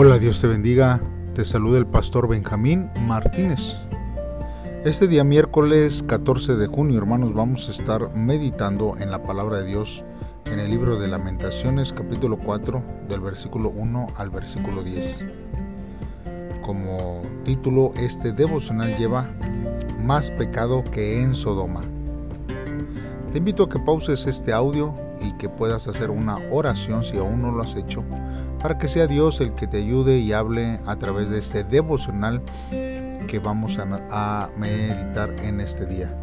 Hola, Dios te bendiga. Te saluda el pastor Benjamín Martínez. Este día miércoles 14 de junio, hermanos, vamos a estar meditando en la palabra de Dios en el libro de Lamentaciones, capítulo 4, del versículo 1 al versículo 10. Como título, este devocional lleva Más pecado que en Sodoma. Te invito a que pauses este audio y que puedas hacer una oración si aún no lo has hecho, para que sea Dios el que te ayude y hable a través de este devocional que vamos a, meditar en este día.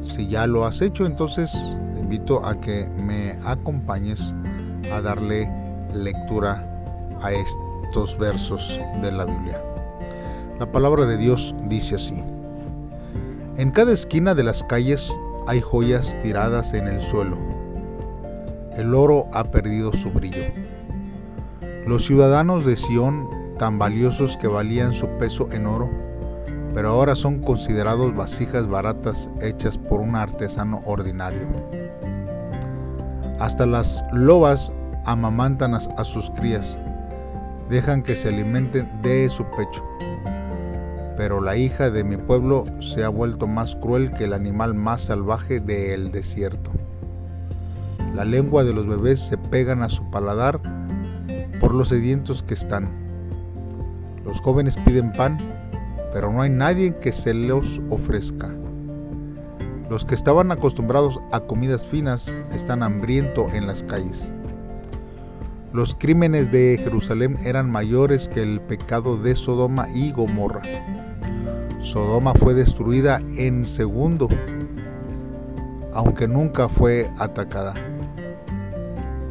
Si ya lo has hecho, entonces te invito a que me acompañes a darle lectura a estos versos de la Biblia. La palabra de Dios dice así. En cada esquina de las calles hay joyas tiradas en el suelo el oro ha perdido su brillo. Los ciudadanos de Sión, tan valiosos que valían su peso en oro, pero ahora son considerados vasijas baratas hechas por un artesano ordinario. Hasta las lobas amamantan a sus crías, dejan que se alimenten de su pecho. Pero la hija de mi pueblo se ha vuelto más cruel que el animal más salvaje del desierto. La lengua de los bebés se pegan a su paladar por los sedientos que están. Los jóvenes piden pan, pero no hay nadie que se los ofrezca. Los que estaban acostumbrados a comidas finas están hambrientos en las calles. Los crímenes de Jerusalén eran mayores que el pecado de Sodoma y Gomorra. Sodoma fue destruida en segundo, aunque nunca fue atacada.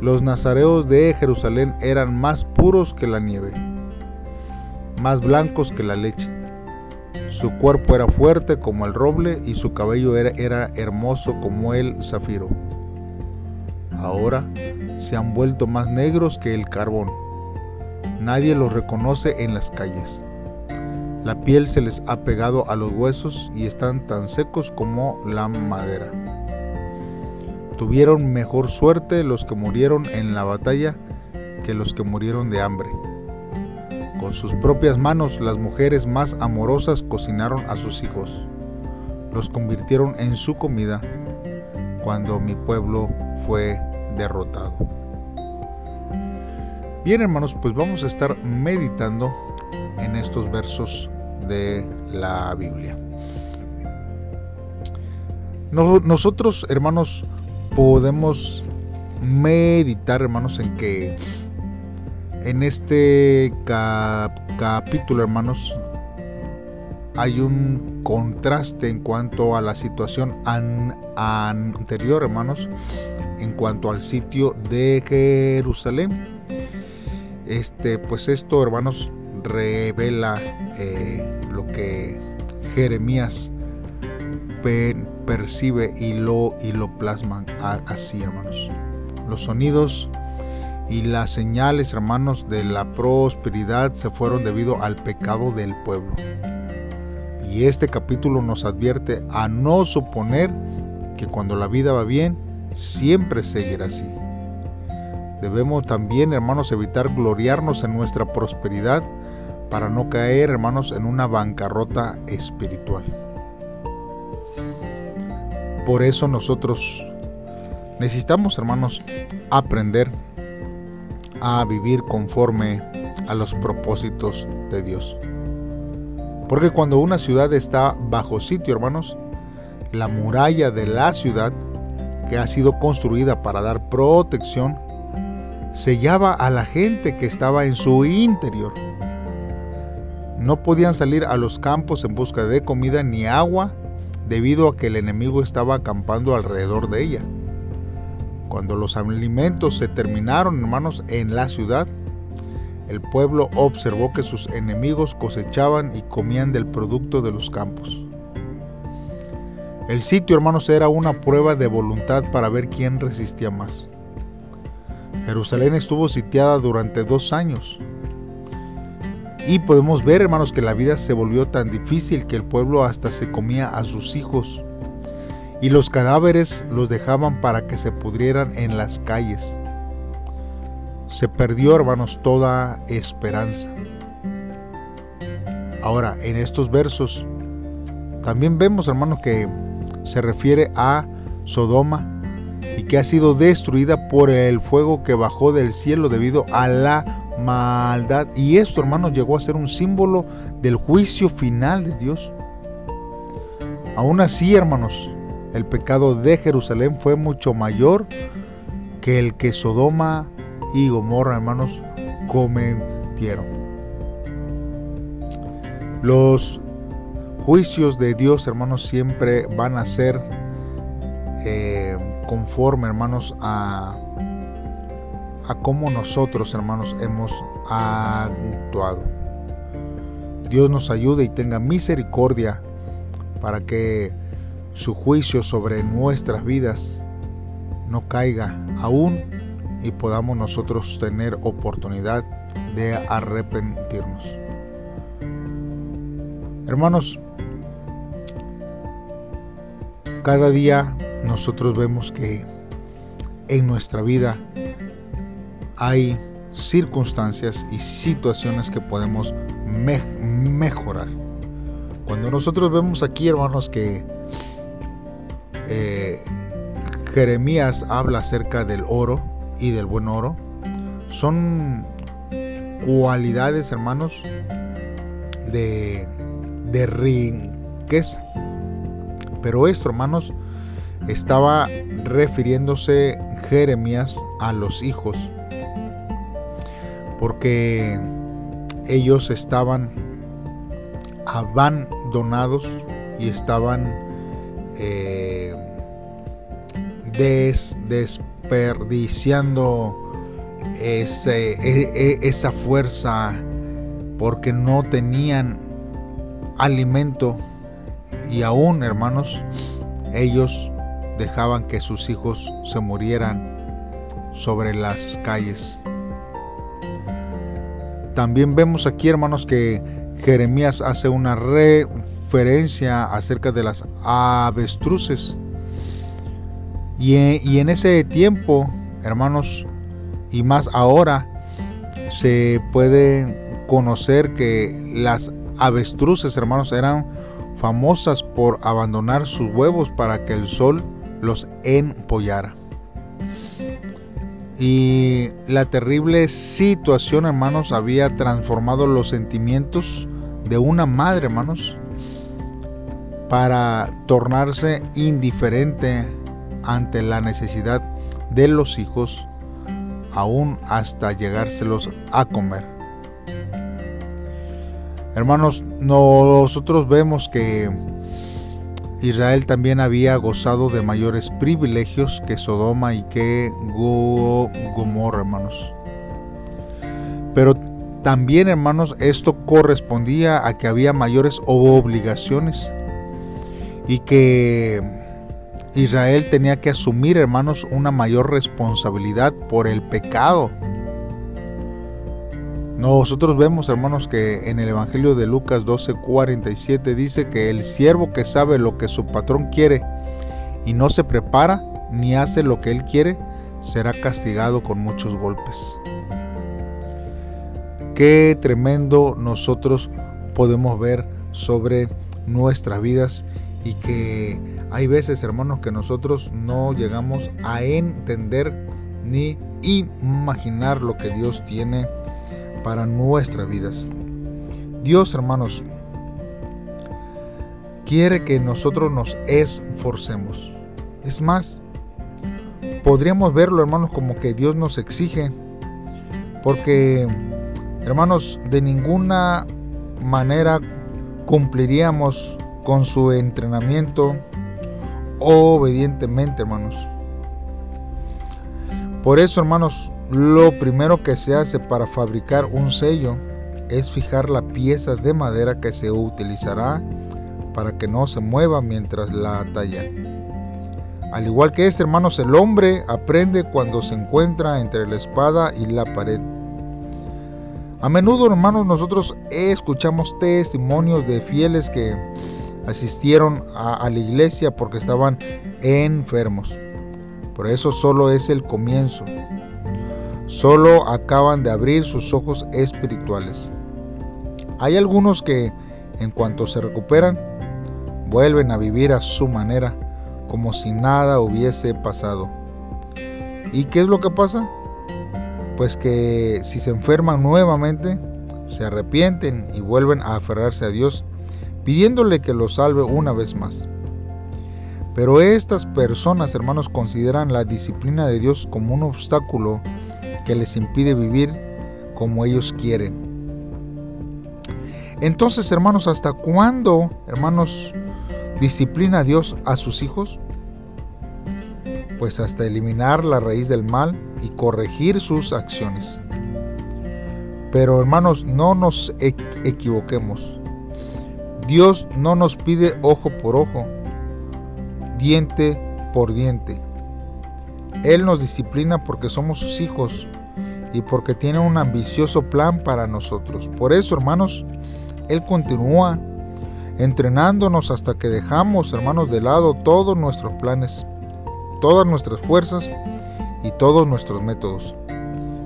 Los nazareos de Jerusalén eran más puros que la nieve, más blancos que la leche. Su cuerpo era fuerte como el roble y su cabello era, hermoso como el zafiro. Ahora se han vuelto más negros que el carbón. Nadie los reconoce en las calles. La piel se les ha pegado a los huesos y están tan secos como la madera. Tuvieron mejor suerte los que murieron en la batalla que los que murieron de hambre. Con sus propias manos las mujeres más amorosas cocinaron a sus hijos. Los convirtieron en su comida cuando mi pueblo fue derrotado. Bien hermanos, pues vamos a estar meditando en estos versos de la Biblia. Nosotros, hermanos, podemos meditar, hermanos, en que en este capítulo, hermanos, hay un contraste en cuanto a la situación anterior, hermanos, en cuanto al sitio de Jerusalén. Este, pues esto, hermanos, revela eh, lo que Jeremías percibe y lo, y lo plasman así, hermanos. Los sonidos y las señales, hermanos, de la prosperidad se fueron debido al pecado del pueblo. Y este capítulo nos advierte a no suponer que cuando la vida va bien, siempre seguirá así. Debemos también, hermanos, evitar gloriarnos en nuestra prosperidad para no caer, hermanos, en una bancarrota espiritual. Por eso nosotros necesitamos, hermanos, aprender a vivir conforme a los propósitos de Dios. Porque cuando una ciudad está bajo sitio, hermanos, la muralla de la ciudad, que ha sido construida para dar protección, sellaba a la gente que estaba en su interior. No podían salir a los campos en busca de comida ni agua debido a que el enemigo estaba acampando alrededor de ella. Cuando los alimentos se terminaron, hermanos, en la ciudad, el pueblo observó que sus enemigos cosechaban y comían del producto de los campos. El sitio, hermanos, era una prueba de voluntad para ver quién resistía más. Jerusalén estuvo sitiada durante dos años, y podemos ver, hermanos, que la vida se volvió tan difícil que el pueblo hasta se comía a sus hijos. Y los cadáveres los dejaban para que se pudrieran en las calles. se perdió, hermanos, toda esperanza. Ahora, en estos versos, también vemos, hermanos, que se refiere a Sodoma y que ha sido destruida por el fuego que bajó del cielo debido a la maldad. Y esto, hermanos, llegó a ser un símbolo del juicio final de Dios. Aún así, hermanos, el pecado de Jerusalén fue mucho mayor que el que Sodoma y Gomorra, hermanos, cometieron. Los juicios de Dios, hermanos, siempre van a ser eh, conforme, hermanos, a, a cómo nosotros, hermanos, hemos actuado. Dios nos ayude y tenga misericordia para que su juicio sobre nuestras vidas no caiga aún y podamos nosotros tener oportunidad de arrepentirnos. Hermanos, cada día nosotros vemos que en nuestra vida hay circunstancias y situaciones que podemos mejorar. Cuando nosotros vemos aquí, hermanos, que eh, Jeremías habla acerca del oro y del buen oro, son cualidades, hermanos, de, de riqueza. Pero esto, hermanos, estaba refiriéndose Jeremías a los hijos, porque ellos estaban abandonados y estaban eh, desperdiciando e, e, esa fuerza porque no tenían alimento y aún hermanos ellos dejaban que sus hijos se murieran sobre las calles. También vemos aquí, hermanos, que Jeremías hace una referencia acerca de las avestruces. Y en, ese tiempo, hermanos, y más ahora, se puede conocer que las avestruces, hermanos, eran famosas por abandonar sus huevos para que el sol los empollara. Y la terrible situación, hermanos, había transformado los sentimientos de una madre, hermanos, para tornarse indiferente ante la necesidad de los hijos, aún hasta llegárselos a comer. Hermanos, nosotros vemos que Israel también había gozado de mayores privilegios que Sodoma y que Gomorra, hermanos. Pero también, hermanos, esto correspondía a que había mayores obligaciones y que Israel tenía que asumir, hermanos, una mayor responsabilidad por el pecado nosotros vemos, hermanos, que en el Evangelio de Lucas 12:47 dice que el siervo que sabe lo que su patrón quiere y no se prepara ni hace lo que él quiere, será castigado con muchos golpes. Qué tremendo nosotros podemos ver sobre nuestras vidas y que hay veces, hermanos, que nosotros no llegamos a entender ni imaginar lo que Dios tiene para nuestras vidas. Dios, hermanos, quiere que nosotros nos esforcemos. Es más, podríamos verlo, hermanos, como que Dios nos exige, porque, hermanos, de ninguna manera cumpliríamos con su entrenamiento obedientemente, hermanos. Por eso, hermanos, lo primero que se hace para fabricar un sello es fijar la pieza de madera que se utilizará para que no se mueva mientras la talla. Al igual que este, hermanos, el hombre aprende cuando se encuentra entre la espada y la pared. A menudo, hermanos, nosotros escuchamos testimonios de fieles que asistieron a, a la iglesia porque estaban enfermos. Por eso solo es el comienzo. Solo acaban de abrir sus ojos espirituales. Hay algunos que, en cuanto se recuperan, vuelven a vivir a su manera, como si nada hubiese pasado. ¿Y qué es lo que pasa? Pues que si se enferman nuevamente, se arrepienten y vuelven a aferrarse a Dios, pidiéndole que los salve una vez más. Pero estas personas, hermanos, consideran la disciplina de Dios como un obstáculo que les impide vivir como ellos quieren. Entonces, hermanos, ¿hasta cuándo, hermanos, disciplina a Dios a sus hijos? Pues hasta eliminar la raíz del mal y corregir sus acciones. Pero hermanos, no nos equivoquemos. Dios no nos pide ojo por ojo, diente por diente. Él nos disciplina porque somos sus hijos y porque tiene un ambicioso plan para nosotros. Por eso, hermanos, Él continúa entrenándonos hasta que dejamos, hermanos, de lado todos nuestros planes, todas nuestras fuerzas y todos nuestros métodos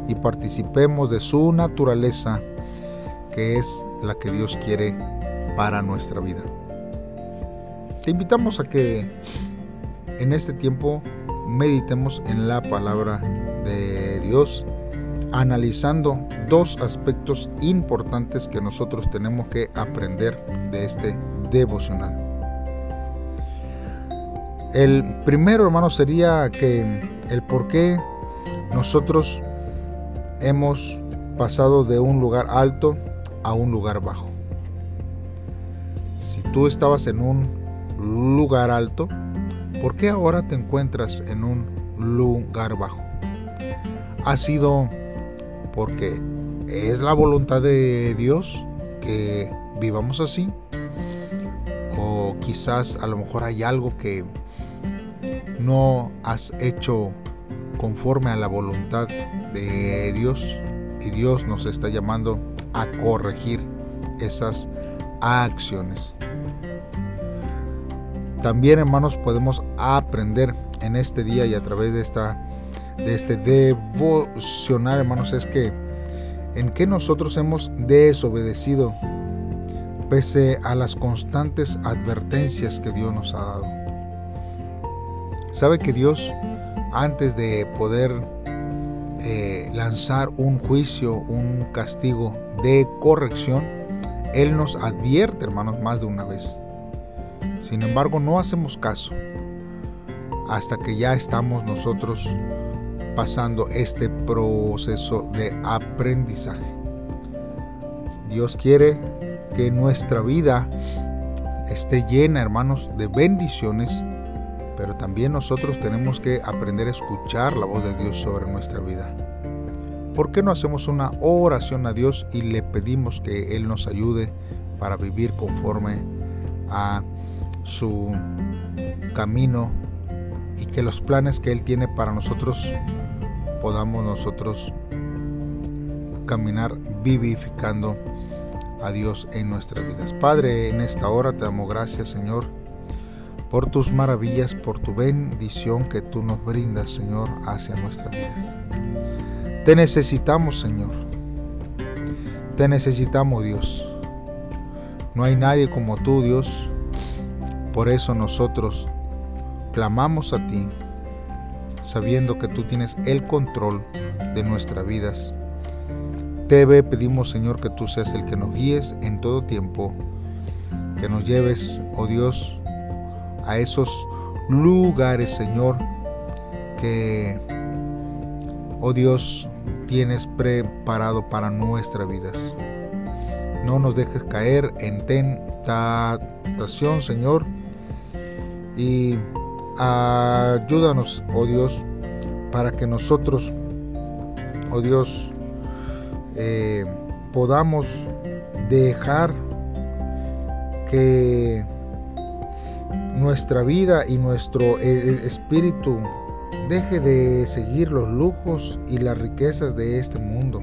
y participemos de su naturaleza, que es la que Dios quiere para nuestra vida. Te invitamos a que en este tiempo meditemos en la palabra de Dios, analizando dos aspectos importantes que nosotros tenemos que aprender de este devocional. El primero, hermano, sería que el por qué nosotros hemos pasado de un lugar alto a un lugar bajo. Si tú estabas en un lugar alto, ¿por qué ahora te encuentras en un lugar bajo? Ha sido porque es la voluntad de Dios que vivamos así. O quizás a lo mejor hay algo que no has hecho conforme a la voluntad de Dios y Dios nos está llamando a corregir esas acciones. También, hermanos, podemos aprender en este día y a través de esta de este devocional, hermanos, es que en que nosotros hemos desobedecido pese a las constantes advertencias que Dios nos ha dado. Sabe que Dios, antes de poder eh, lanzar un juicio, un castigo de corrección, Él nos advierte, hermanos, más de una vez. Sin embargo, no hacemos caso hasta que ya estamos nosotros pasando este proceso de aprendizaje. Dios quiere que nuestra vida esté llena, hermanos, de bendiciones, pero también nosotros tenemos que aprender a escuchar la voz de Dios sobre nuestra vida. ¿Por qué no hacemos una oración a Dios y le pedimos que Él nos ayude para vivir conforme a su camino y que los planes que Él tiene para nosotros podamos nosotros caminar vivificando a Dios en nuestras vidas. Padre, en esta hora te damos gracias, Señor, por tus maravillas, por tu bendición que tú nos brindas, Señor, hacia nuestras vidas. Te necesitamos, Señor. Te necesitamos, Dios. No hay nadie como tú, Dios. Por eso nosotros clamamos a ti, sabiendo que tú tienes el control de nuestras vidas. Te pedimos, Señor, que tú seas el que nos guíes en todo tiempo, que nos lleves, oh Dios, a esos lugares, Señor, que, oh Dios, tienes preparado para nuestras vidas. No nos dejes caer en tentación, Señor, y ayúdanos, oh Dios, para que nosotros, oh Dios, eh, podamos dejar que nuestra vida y nuestro eh, eh, espíritu deje de seguir los lujos y las riquezas de este mundo.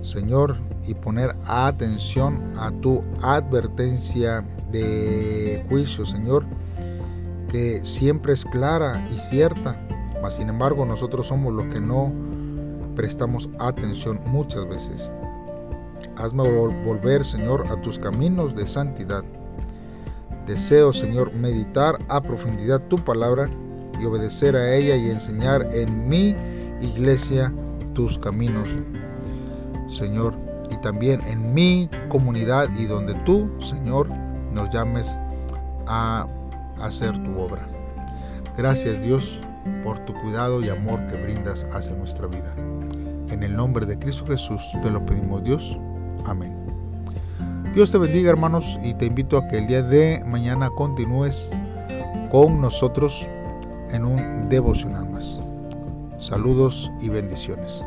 Señor, y poner atención a tu advertencia de juicio, Señor, que siempre es clara y cierta mas sin embargo nosotros somos los que no prestamos atención muchas veces. Hazme volver, Señor, a tus caminos de santidad. Deseo, Señor, meditar a profundidad tu palabra y obedecer a ella y enseñar en mi iglesia tus caminos, Señor, y también en mi comunidad y donde tú, Señor, nos llames a hacer tu obra. Gracias Dios por tu cuidado y amor que brindas hacia nuestra vida. En el nombre de Cristo Jesús te lo pedimos Dios. Amén. Dios te bendiga hermanos y te invito a que el día de mañana continúes con nosotros en un devocional más. Saludos y bendiciones.